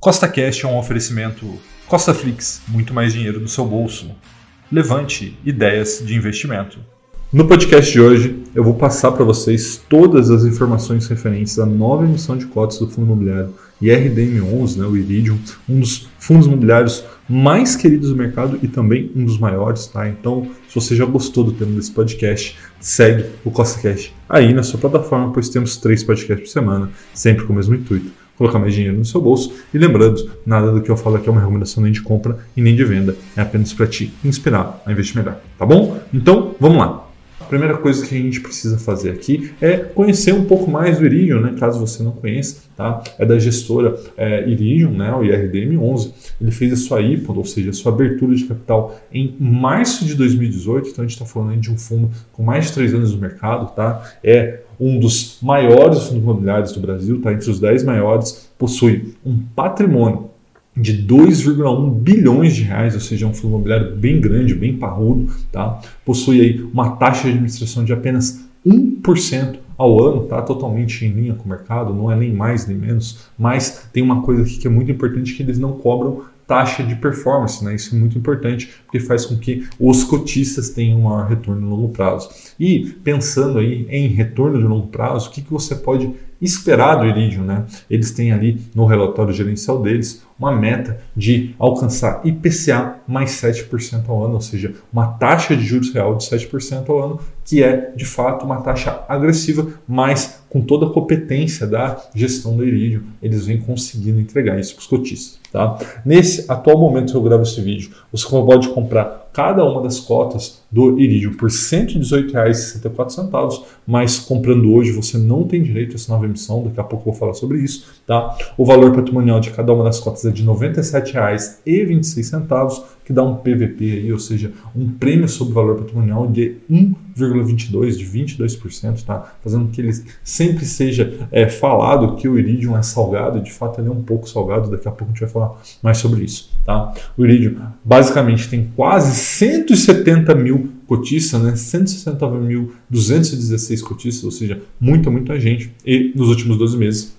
Costa Cash é um oferecimento Costa Flix, muito mais dinheiro no seu bolso. Levante ideias de investimento. No podcast de hoje, eu vou passar para vocês todas as informações referentes à nova emissão de cotas do fundo imobiliário IRDM11, né, o Iridium, um dos fundos imobiliários mais queridos do mercado e também um dos maiores, tá? Então, se você já gostou do tema desse podcast, segue o Costa Cash aí na sua plataforma, pois temos três podcasts por semana, sempre com o mesmo intuito colocar mais dinheiro no seu bolso. E lembrando, nada do que eu falo aqui é uma recomendação nem de compra e nem de venda, é apenas para te inspirar a investir melhor, tá bom? Então, vamos lá. A primeira coisa que a gente precisa fazer aqui é conhecer um pouco mais do Iridium, né? caso você não conheça, tá? É da gestora é, Iridium, né? o IRDM11. Ele fez a sua IPO, ou seja, a sua abertura de capital em março de 2018, então a gente está falando de um fundo com mais de três anos no mercado, tá? É um dos maiores fundos imobiliários do Brasil, está entre os 10 maiores, possui um patrimônio de 2,1 bilhões de reais, ou seja, é um fundo imobiliário bem grande, bem parrudo, tá? Possui aí uma taxa de administração de apenas 1% ao ano, tá totalmente em linha com o mercado, não é nem mais nem menos, mas tem uma coisa aqui que é muito importante que eles não cobram taxa de performance, né? Isso é muito importante porque faz com que os cotistas tenham um maior retorno no longo prazo. E pensando aí em retorno de longo prazo, o que, que você pode esperar do Iridium, né? Eles têm ali no relatório gerencial deles uma meta de alcançar IPCA mais 7% ao ano, ou seja, uma taxa de juros real de 7% ao ano, que é de fato uma taxa agressiva, mas com toda a competência da gestão do Iridium, eles vêm conseguindo entregar isso para os cotistas. Tá? Nesse atual momento que eu gravo esse vídeo, você pode comprar cada uma das cotas do Iridium por R$ 118,64, mas comprando hoje você não tem direito a essa nova emissão, daqui a pouco eu vou falar sobre isso. Tá? O valor patrimonial de cada uma das cotas é de R$ 97,26, que dá um PVP, aí, ou seja, um prêmio sobre o valor patrimonial de 1,22%, de 22%, tá? fazendo que ele sempre seja é, falado que o Iridium é salgado, de fato ele é um pouco salgado, daqui a pouco a gente vai falar mais sobre isso. Tá? O Iridium basicamente tem quase 170 mil cotistas, né? 160.216 cotistas, ou seja, muita, muita gente, e nos últimos 12 meses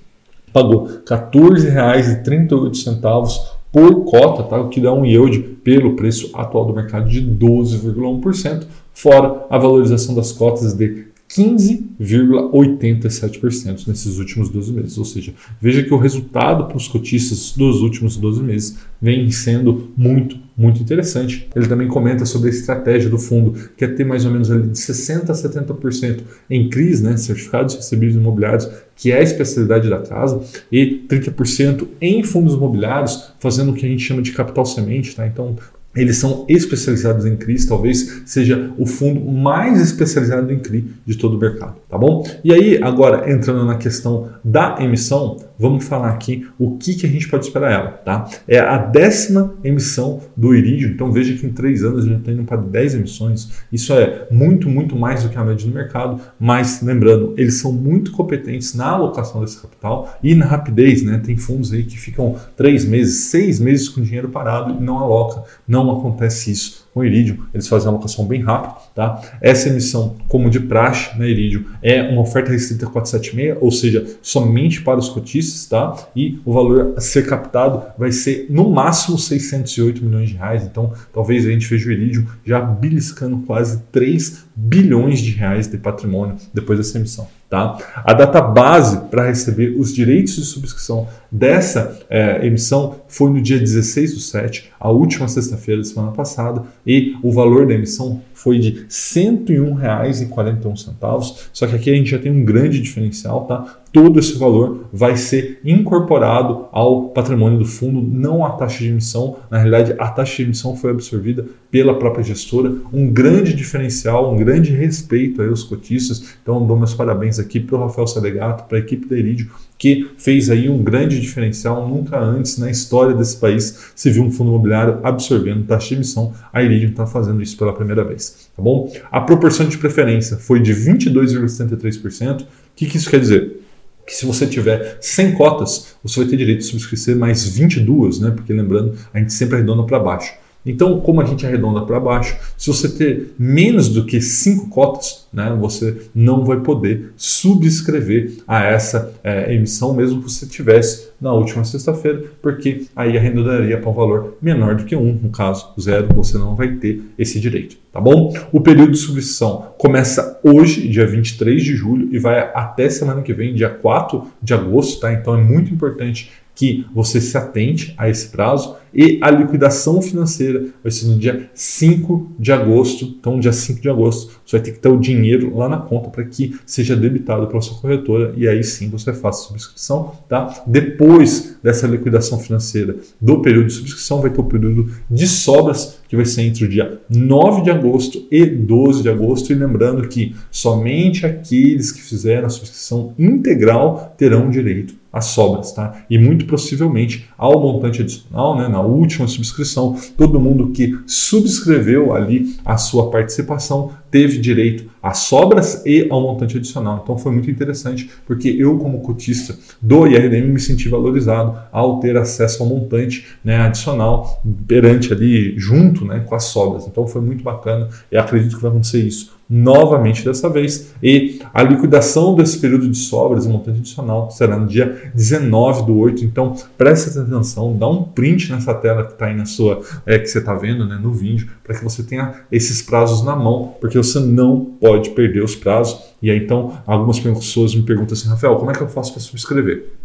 pagou R$ 14,38 por cota, tá? o que dá um yield pelo preço atual do mercado de 12,1%, fora a valorização das cotas de 15,87% nesses últimos 12 meses. Ou seja, veja que o resultado para os cotistas dos últimos 12 meses vem sendo muito, muito interessante. Ele também comenta sobre a estratégia do fundo, que é ter mais ou menos ali de 60% a 70% em CRIs, né, certificados recebíveis imobiliários, que é a especialidade da casa, e 30% em fundos imobiliários, fazendo o que a gente chama de capital semente. Tá? Então, eles são especializados em CRI, talvez seja o fundo mais especializado em CRI de todo o mercado, tá bom? E aí, agora entrando na questão da emissão, vamos falar aqui o que, que a gente pode esperar ela, tá? É a décima emissão do Iridium, então veja que em três anos a gente está indo para 10 emissões, isso é muito, muito mais do que a média do mercado, mas lembrando, eles são muito competentes na alocação desse capital e na rapidez, né? Tem fundos aí que ficam três meses, seis meses com dinheiro parado e não aloca, não acontece isso com o Iridium, eles fazem a alocação bem rápido. Tá? Essa emissão, como de praxe na Iridium, é uma oferta restrita 476, ou seja, somente para os cotistas, tá? e o valor a ser captado vai ser no máximo 608 milhões de reais. Então, talvez a gente veja o Iridium já beliscando quase 3 bilhões de reais de patrimônio depois dessa emissão. Tá? A data base para receber os direitos de subscrição dessa é, emissão foi no dia 16 do 7, a última sexta-feira da semana passada, e o valor da emissão foi de R$ 101,41. Só que aqui a gente já tem um grande diferencial, tá? Todo esse valor vai ser incorporado ao patrimônio do fundo, não a taxa de emissão. Na realidade, a taxa de emissão foi absorvida pela própria gestora. Um grande diferencial, um grande respeito aos cotistas. Então, dou meus parabéns aqui para o Rafael Salegato, para a equipe da Iridio, que fez aí um grande diferencial. Nunca antes na história desse país se viu um fundo imobiliário absorvendo taxa de emissão. A Iridium está fazendo isso pela primeira vez, tá bom? A proporção de preferência foi de 22,73%. O que, que isso quer dizer? que se você tiver 100 cotas, você vai ter direito de subscrever mais 22, né? Porque lembrando, a gente sempre arredonda para baixo. Então, como a gente arredonda para baixo, se você ter menos do que cinco cotas, né, você não vai poder subscrever a essa é, emissão, mesmo que você tivesse na última sexta-feira, porque aí arredondaria para um valor menor do que um, no caso zero, você não vai ter esse direito, tá bom? O período de subscrição começa hoje, dia 23 de julho, e vai até semana que vem, dia 4 de agosto, tá? Então é muito importante que você se atente a esse prazo e a liquidação financeira vai ser no dia 5 de agosto. Então, dia 5 de agosto, você vai ter que ter o dinheiro lá na conta para que seja debitado pela sua corretora e aí sim você faça a subscrição, tá? Depois dessa liquidação financeira do período de subscrição, vai ter o período de sobras que vai ser entre o dia 9 de agosto e 12 de agosto. E lembrando que somente aqueles que fizeram a subscrição integral terão direito às sobras, tá? E muito possivelmente ao montante adicional, né, na última subscrição, todo mundo que subscreveu ali a sua participação teve direito às sobras e ao montante adicional. Então foi muito interessante, porque eu, como cotista do IRDM, me senti valorizado ao ter acesso ao montante né, adicional perante ali, junto né, com as sobras. Então foi muito bacana e acredito que vai acontecer isso novamente dessa vez. E a liquidação desse período de sobras e montante adicional será no dia 19 do 8. Então preste atenção, dá um print nessa tela que está aí na sua, é, que você está vendo né, no vídeo, para que você tenha esses prazos na mão, porque você não pode perder os prazos. E aí então algumas pessoas me perguntam assim, Rafael, como é que eu faço para subscrever?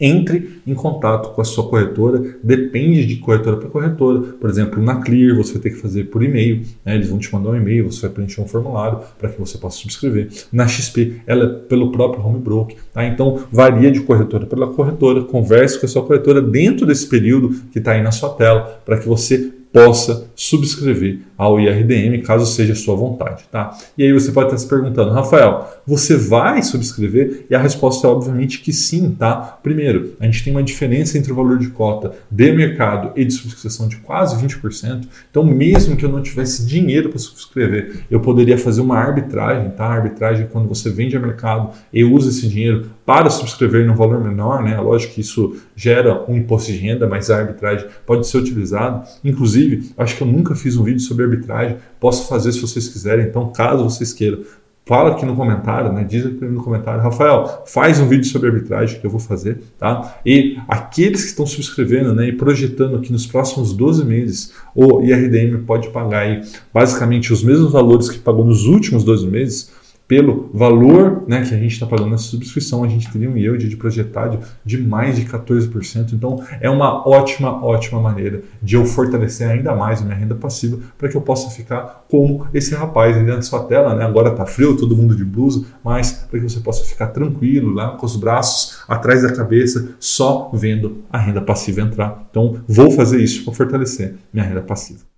Entre em contato com a sua corretora. Depende de corretora para corretora. Por exemplo, na Clear você vai ter que fazer por e-mail. Né? Eles vão te mandar um e-mail, você vai preencher um formulário para que você possa subscrever. Na XP, ela é pelo próprio home broker. Tá? Então, varia de corretora para corretora. Converse com a sua corretora dentro desse período que está aí na sua tela para que você possa subscrever ao IRDM, caso seja a sua vontade, tá? E aí você pode estar se perguntando, Rafael, você vai subscrever? E a resposta é obviamente que sim, tá? Primeiro, a gente tem uma diferença entre o valor de cota de mercado e de subscrição de quase 20%. Então, mesmo que eu não tivesse dinheiro para subscrever, eu poderia fazer uma arbitragem, tá? A arbitragem é quando você vende a mercado e usa esse dinheiro para subscrever no valor menor, né? Lógico que isso gera um imposto de renda, mas a arbitragem pode ser utilizada. Inclusive, acho que eu nunca fiz um vídeo sobre arbitragem, posso fazer se vocês quiserem, então caso vocês queiram, fala aqui no comentário, né? Diz aqui no comentário, Rafael, faz um vídeo sobre arbitragem que eu vou fazer, tá? E aqueles que estão subscrevendo, né, e projetando que nos próximos 12 meses o IRDM pode pagar aí basicamente os mesmos valores que pagou nos últimos 12 meses, pelo valor né, que a gente está pagando nessa subscrição, a gente teria um yield de projetado de mais de 14%. Então, é uma ótima, ótima maneira de eu fortalecer ainda mais a minha renda passiva para que eu possa ficar como esse rapaz aí na sua tela. Né? Agora está frio, todo mundo de blusa, mas para que você possa ficar tranquilo lá com os braços atrás da cabeça, só vendo a renda passiva entrar. Então, vou fazer isso para fortalecer minha renda passiva.